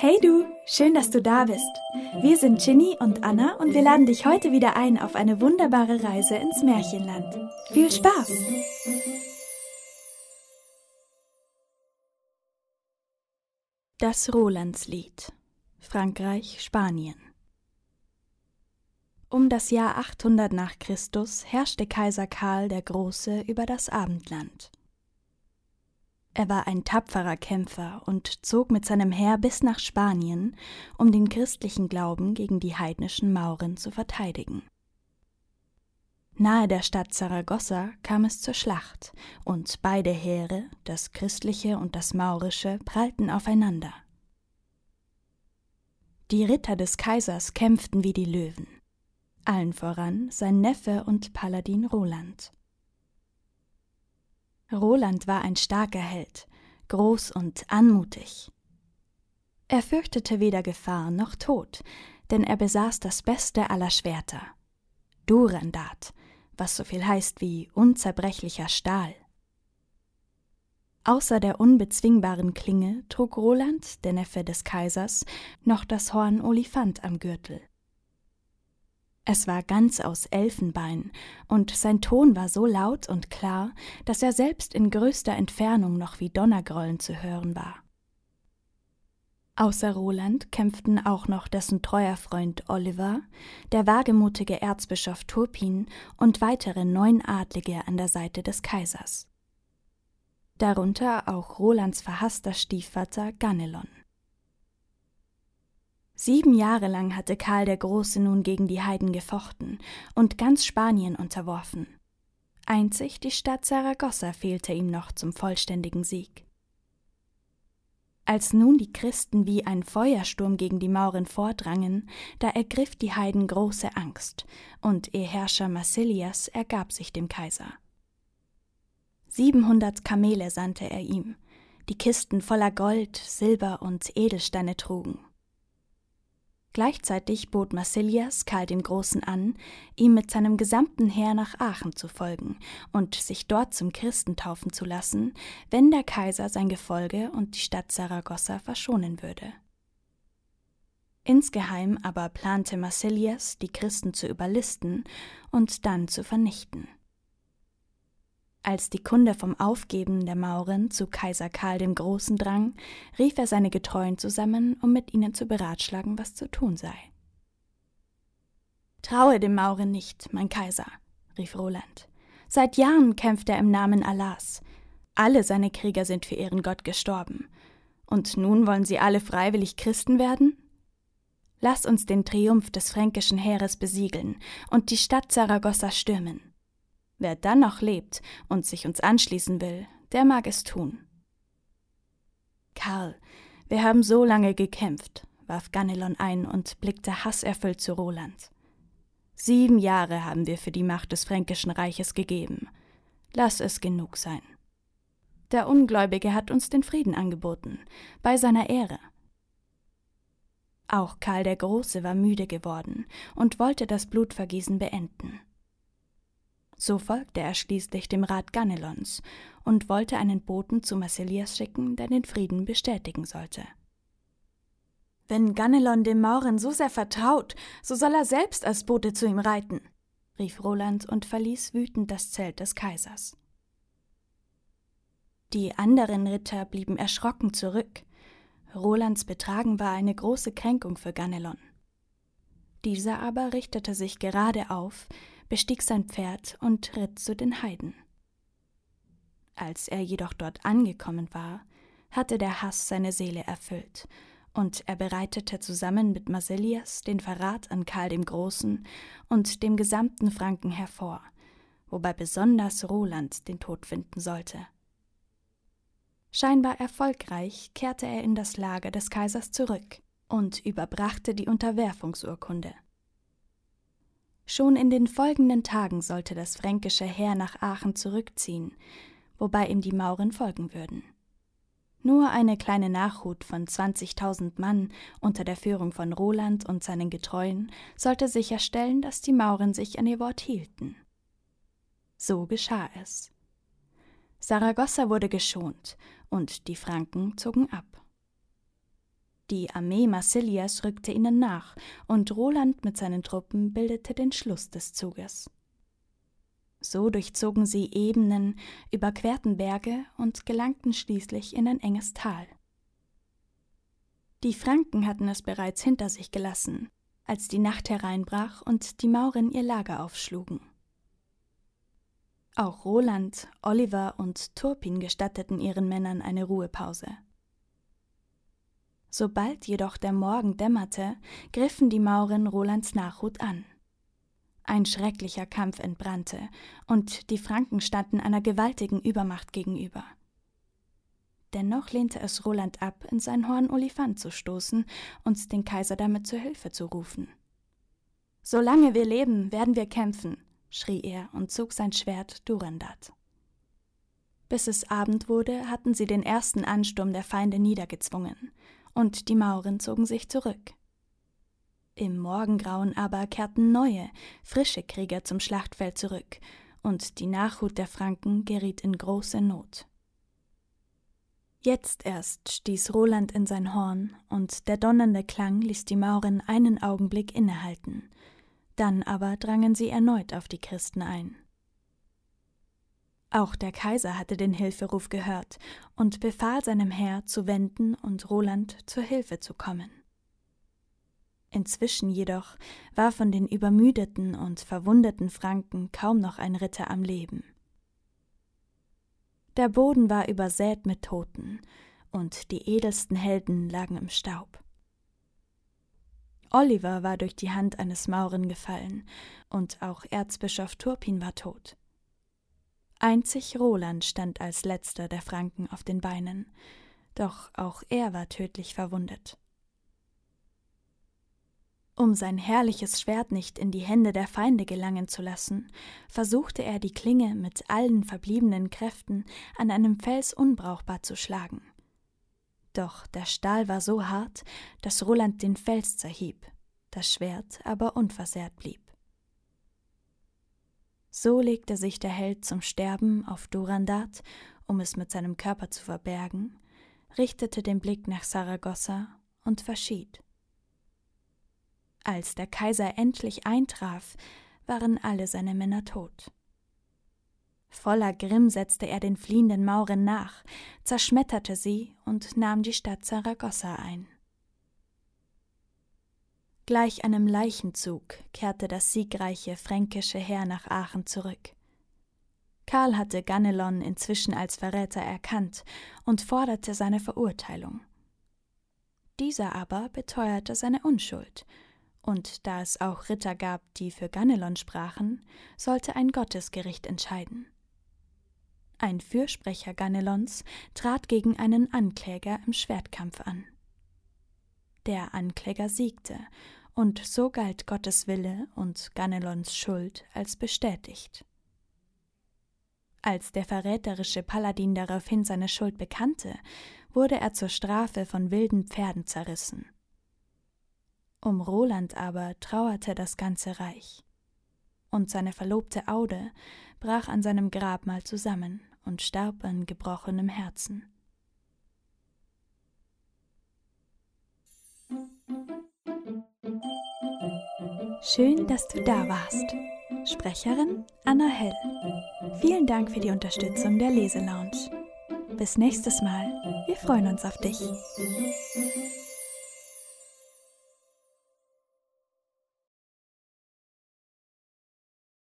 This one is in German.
Hey du, schön, dass du da bist. Wir sind Ginny und Anna und wir laden dich heute wieder ein auf eine wunderbare Reise ins Märchenland. Viel Spaß! Das Rolandslied Frankreich, Spanien Um das Jahr 800 nach Christus herrschte Kaiser Karl der Große über das Abendland. Er war ein tapferer Kämpfer und zog mit seinem Heer bis nach Spanien, um den christlichen Glauben gegen die heidnischen Mauren zu verteidigen. Nahe der Stadt Saragossa kam es zur Schlacht, und beide Heere, das christliche und das maurische, prallten aufeinander. Die Ritter des Kaisers kämpften wie die Löwen, allen voran sein Neffe und Paladin Roland. Roland war ein starker Held, groß und anmutig. Er fürchtete weder Gefahr noch Tod, denn er besaß das beste aller Schwerter, Durandat, was so viel heißt wie unzerbrechlicher Stahl. Außer der unbezwingbaren Klinge trug Roland, der Neffe des Kaisers, noch das Horn Olifant am Gürtel. Es war ganz aus Elfenbein, und sein Ton war so laut und klar, dass er selbst in größter Entfernung noch wie Donnergrollen zu hören war. Außer Roland kämpften auch noch dessen treuer Freund Oliver, der wagemutige Erzbischof Turpin und weitere neun Adlige an der Seite des Kaisers. Darunter auch Rolands verhasster Stiefvater Ganelon. Sieben Jahre lang hatte Karl der Große nun gegen die Heiden gefochten und ganz Spanien unterworfen. Einzig die Stadt Saragossa fehlte ihm noch zum vollständigen Sieg. Als nun die Christen wie ein Feuersturm gegen die Mauren vordrangen, da ergriff die Heiden große Angst, und ihr Herrscher Massilias ergab sich dem Kaiser. Siebenhundert Kamele sandte er ihm, die Kisten voller Gold, Silber und Edelsteine trugen. Gleichzeitig bot Massilias Karl dem Großen an, ihm mit seinem gesamten Heer nach Aachen zu folgen und sich dort zum Christen taufen zu lassen, wenn der Kaiser sein Gefolge und die Stadt Saragossa verschonen würde. Insgeheim aber plante Massilias, die Christen zu überlisten und dann zu vernichten. Als die Kunde vom Aufgeben der Mauren zu Kaiser Karl dem Großen drang, rief er seine Getreuen zusammen, um mit ihnen zu beratschlagen, was zu tun sei. Traue dem Mauren nicht, mein Kaiser, rief Roland. Seit Jahren kämpft er im Namen Allahs. Alle seine Krieger sind für ihren Gott gestorben. Und nun wollen sie alle freiwillig Christen werden? Lass uns den Triumph des fränkischen Heeres besiegeln und die Stadt Saragossa stürmen. Wer dann noch lebt und sich uns anschließen will, der mag es tun. Karl, wir haben so lange gekämpft, warf Ganelon ein und blickte hasserfüllt zu Roland. Sieben Jahre haben wir für die Macht des Fränkischen Reiches gegeben. Lass es genug sein. Der Ungläubige hat uns den Frieden angeboten, bei seiner Ehre. Auch Karl der Große war müde geworden und wollte das Blutvergießen beenden. So folgte er schließlich dem Rat Ganelons und wollte einen Boten zu Massilias schicken, der den Frieden bestätigen sollte. Wenn Ganelon dem Mauren so sehr vertraut, so soll er selbst als Bote zu ihm reiten, rief Roland und verließ wütend das Zelt des Kaisers. Die anderen Ritter blieben erschrocken zurück. Rolands Betragen war eine große Kränkung für Ganelon. Dieser aber richtete sich gerade auf, bestieg sein Pferd und ritt zu den Heiden. Als er jedoch dort angekommen war, hatte der Hass seine Seele erfüllt, und er bereitete zusammen mit Marsilias den Verrat an Karl dem Großen und dem gesamten Franken hervor, wobei besonders Roland den Tod finden sollte. Scheinbar erfolgreich kehrte er in das Lager des Kaisers zurück und überbrachte die Unterwerfungsurkunde. Schon in den folgenden Tagen sollte das fränkische Heer nach Aachen zurückziehen, wobei ihm die Mauren folgen würden. Nur eine kleine Nachhut von 20.000 Mann unter der Führung von Roland und seinen Getreuen sollte sicherstellen, dass die Mauren sich an ihr Wort hielten. So geschah es. Saragossa wurde geschont und die Franken zogen ab. Die Armee Marsilias rückte ihnen nach, und Roland mit seinen Truppen bildete den Schluss des Zuges. So durchzogen sie Ebenen, überquerten Berge und gelangten schließlich in ein enges Tal. Die Franken hatten es bereits hinter sich gelassen, als die Nacht hereinbrach und die Mauren ihr Lager aufschlugen. Auch Roland, Oliver und Turpin gestatteten ihren Männern eine Ruhepause. Sobald jedoch der Morgen dämmerte, griffen die Mauren Rolands Nachhut an. Ein schrecklicher Kampf entbrannte, und die Franken standen einer gewaltigen Übermacht gegenüber. Dennoch lehnte es Roland ab, in sein Horn Olifant zu stoßen und den Kaiser damit zu Hilfe zu rufen. Solange wir leben, werden wir kämpfen, schrie er und zog sein Schwert Durandat. Bis es Abend wurde, hatten sie den ersten Ansturm der Feinde niedergezwungen, und die Mauren zogen sich zurück. Im Morgengrauen aber kehrten neue, frische Krieger zum Schlachtfeld zurück, und die Nachhut der Franken geriet in große Not. Jetzt erst stieß Roland in sein Horn, und der donnernde Klang ließ die Mauren einen Augenblick innehalten, dann aber drangen sie erneut auf die Christen ein. Auch der Kaiser hatte den Hilferuf gehört und befahl seinem Heer zu wenden und Roland zur Hilfe zu kommen. Inzwischen jedoch war von den übermüdeten und verwundeten Franken kaum noch ein Ritter am Leben. Der Boden war übersät mit Toten, und die edelsten Helden lagen im Staub. Oliver war durch die Hand eines Mauren gefallen, und auch Erzbischof Turpin war tot. Einzig Roland stand als letzter der Franken auf den Beinen, doch auch er war tödlich verwundet. Um sein herrliches Schwert nicht in die Hände der Feinde gelangen zu lassen, versuchte er die Klinge mit allen verbliebenen Kräften an einem Fels unbrauchbar zu schlagen. Doch der Stahl war so hart, dass Roland den Fels zerhieb, das Schwert aber unversehrt blieb. So legte sich der Held zum Sterben auf Durandat, um es mit seinem Körper zu verbergen, richtete den Blick nach Saragossa und verschied. Als der Kaiser endlich eintraf, waren alle seine Männer tot. Voller Grimm setzte er den fliehenden Mauren nach, zerschmetterte sie und nahm die Stadt Saragossa ein. Gleich einem Leichenzug kehrte das siegreiche fränkische Heer nach Aachen zurück. Karl hatte Ganelon inzwischen als Verräter erkannt und forderte seine Verurteilung. Dieser aber beteuerte seine Unschuld und da es auch Ritter gab, die für Ganelon sprachen, sollte ein Gottesgericht entscheiden. Ein Fürsprecher Ganelons trat gegen einen Ankläger im Schwertkampf an. Der Ankläger siegte, und so galt Gottes Wille und Ganelons Schuld als bestätigt. Als der verräterische Paladin daraufhin seine Schuld bekannte, wurde er zur Strafe von wilden Pferden zerrissen. Um Roland aber trauerte das ganze Reich. Und seine Verlobte Aude brach an seinem Grabmal zusammen und starb an gebrochenem Herzen. Schön, dass du da warst. Sprecherin Anna Hell. Vielen Dank für die Unterstützung der Leselounge. Bis nächstes Mal. Wir freuen uns auf dich.